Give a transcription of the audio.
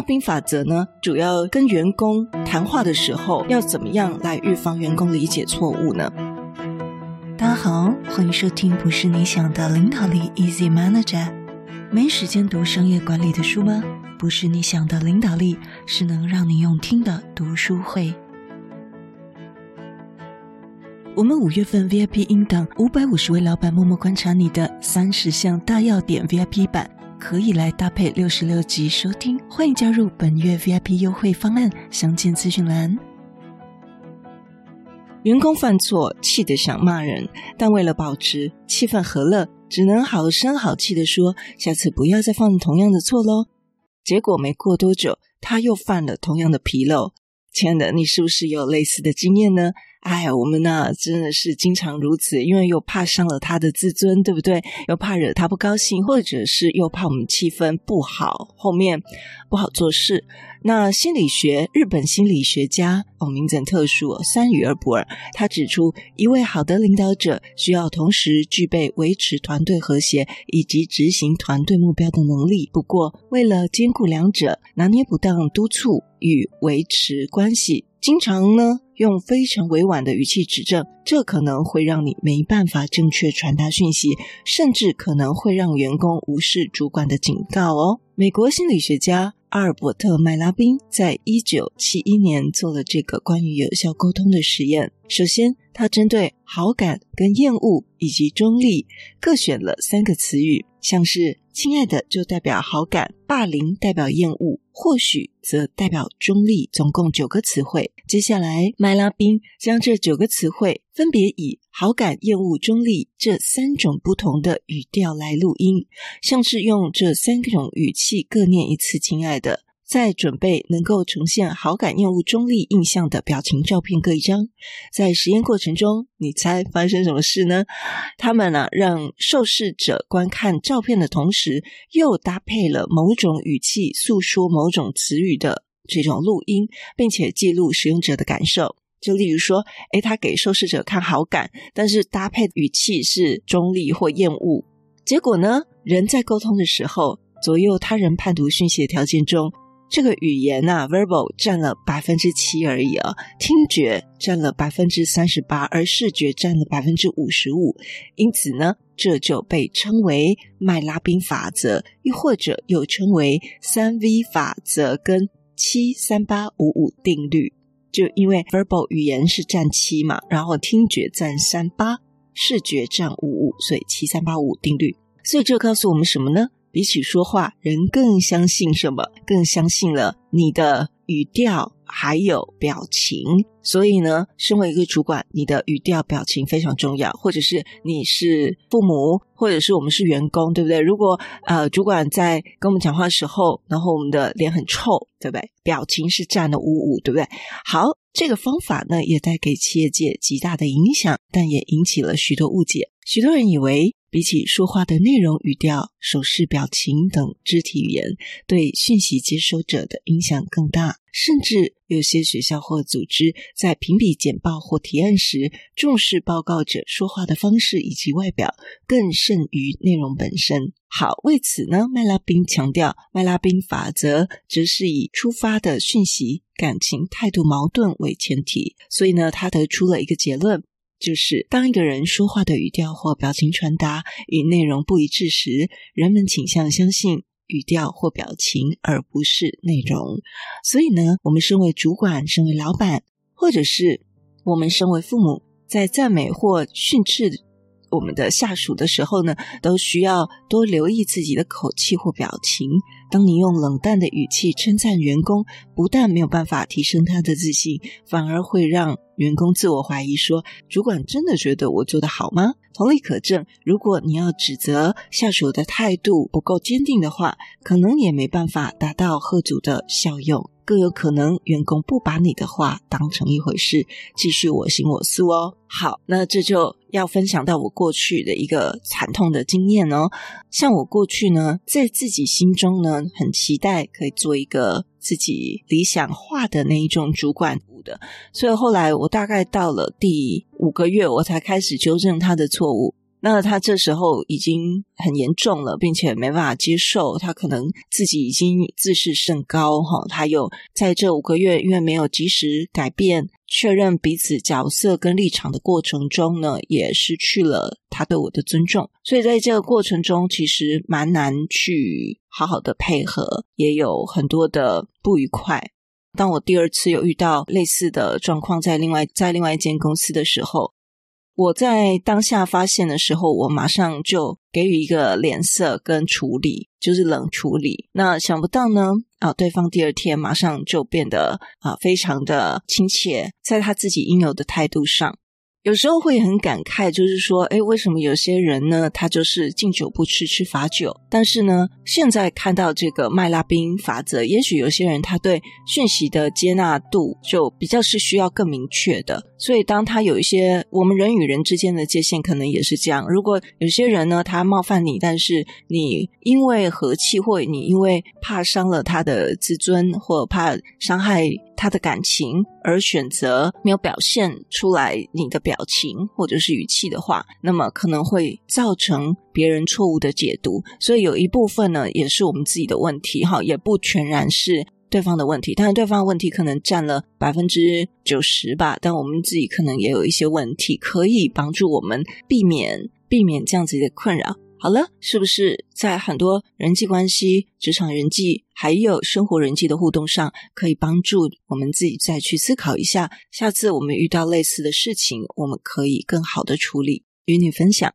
拉宾法则呢，主要跟员工谈话的时候，要怎么样来预防员工理解错误呢？大家好，欢迎收听不是你想的领导力 Easy Manager。没时间读商业管理的书吗？不是你想的领导力，是能让你用听的读书会。我们五月份 VIP 音档五百五十位老板默默观察你的三十项大要点 VIP 版，可以来搭配六十六集收听。欢迎加入本月 VIP 优惠方案，详见资讯栏。员工犯错，气得想骂人，但为了保持气氛和乐，只能好声好气地说：“下次不要再犯同样的错喽。”结果没过多久，他又犯了同样的纰漏。亲爱的，你是不是有类似的经验呢？哎，我们呢真的是经常如此，因为又怕伤了他的自尊，对不对？又怕惹他不高兴，或者是又怕我们气氛不好，后面不好做事。那心理学，日本心理学家哦，名字很特殊，三语而不尔，他指出，一位好的领导者需要同时具备维持团队和谐以及执行团队目标的能力。不过，为了兼顾两者，拿捏不当督促与维持关系。经常呢，用非常委婉的语气指正，这可能会让你没办法正确传达讯息，甚至可能会让员工无视主管的警告哦。美国心理学家阿尔伯特·麦拉宾在一九七一年做了这个关于有效沟通的实验。首先，他针对好感跟厌恶以及中立各选了三个词语，像是“亲爱的”就代表好感，“霸凌”代表厌恶。或许则代表中立，总共九个词汇。接下来，麦拉宾将这九个词汇分别以好感、厌恶、中立这三种不同的语调来录音，像是用这三种语气各念一次“亲爱的”。在准备能够呈现好感、厌恶、中立印象的表情照片各一张。在实验过程中，你猜发生什么事呢？他们呢、啊，让受试者观看照片的同时，又搭配了某种语气诉说某种词语的这种录音，并且记录使用者的感受。就例如说，诶，他给受试者看好感，但是搭配的语气是中立或厌恶。结果呢，人在沟通的时候，左右他人判读讯息的条件中。这个语言呐、，verbal 占了百分之七而已啊，听觉占了百分之三十八，而视觉占了百分之五十五。因此呢，这就被称为麦拉宾法则，又或者又称为三 V 法则跟七三八五五定律。就因为 verbal 语言是占七嘛，然后听觉占三八，视觉占五五，所以七三八五五定律。所以这告诉我们什么呢？比起说话，人更相信什么？更相信了你的语调还有表情。所以呢，身为一个主管，你的语调表情非常重要。或者是你是父母，或者是我们是员工，对不对？如果呃，主管在跟我们讲话的时候，然后我们的脸很臭，对不对？表情是占了五五，对不对？好，这个方法呢，也带给企业界极大的影响，但也引起了许多误解。许多人以为，比起说话的内容、语调、手势、表情等肢体语言，对讯息接收者的影响更大。甚至有些学校或组织在评比简报或提案时，重视报告者说话的方式以及外表，更甚于内容本身。好，为此呢，麦拉宾强调，麦拉宾法则则是以出发的讯息、感情、态度矛盾为前提，所以呢，他得出了一个结论。就是当一个人说话的语调或表情传达与内容不一致时，人们倾向相信语调或表情，而不是内容。所以呢，我们身为主管、身为老板，或者是我们身为父母，在赞美或训斥我们的下属的时候呢，都需要多留意自己的口气或表情。当你用冷淡的语气称赞员工，不但没有办法提升他的自信，反而会让员工自我怀疑说：“主管真的觉得我做得好吗？”同理可证，如果你要指责下属的态度不够坚定的话，可能也没办法达到吓阻的效用，更有可能员工不把你的话当成一回事，继续我行我素哦。好，那这就要分享到我过去的一个惨痛的经验哦。像我过去呢，在自己心中呢，很期待可以做一个自己理想化的那一种主管。的，所以后来我大概到了第五个月，我才开始纠正他的错误。那他这时候已经很严重了，并且没办法接受，他可能自己已经自视甚高哈。他又在这五个月，因为没有及时改变、确认彼此角色跟立场的过程中呢，也失去了他对我的尊重。所以在这个过程中，其实蛮难去好好的配合，也有很多的不愉快。当我第二次有遇到类似的状况，在另外在另外一间公司的时候。我在当下发现的时候，我马上就给予一个脸色跟处理，就是冷处理。那想不到呢，啊，对方第二天马上就变得啊非常的亲切，在他自己应有的态度上。有时候会很感慨，就是说，诶，为什么有些人呢，他就是敬酒不吃吃罚酒？但是呢，现在看到这个麦拉宾法则，也许有些人他对讯息的接纳度就比较是需要更明确的。所以，当他有一些我们人与人之间的界限，可能也是这样。如果有些人呢，他冒犯你，但是你因为和气，或你因为怕伤了他的自尊，或怕伤害他的感情，而选择没有表现出来你的表情或者是语气的话，那么可能会造成别人错误的解读。所以有一部分呢，也是我们自己的问题，哈，也不全然是对方的问题。但是对方的问题可能占了百分之九十吧，但我们自己可能也有一些问题，可以帮助我们避免避免这样子的困扰。好了，是不是在很多人际关系、职场人际，还有生活人际的互动上，可以帮助我们自己再去思考一下，下次我们遇到类似的事情，我们可以更好的处理，与你分享。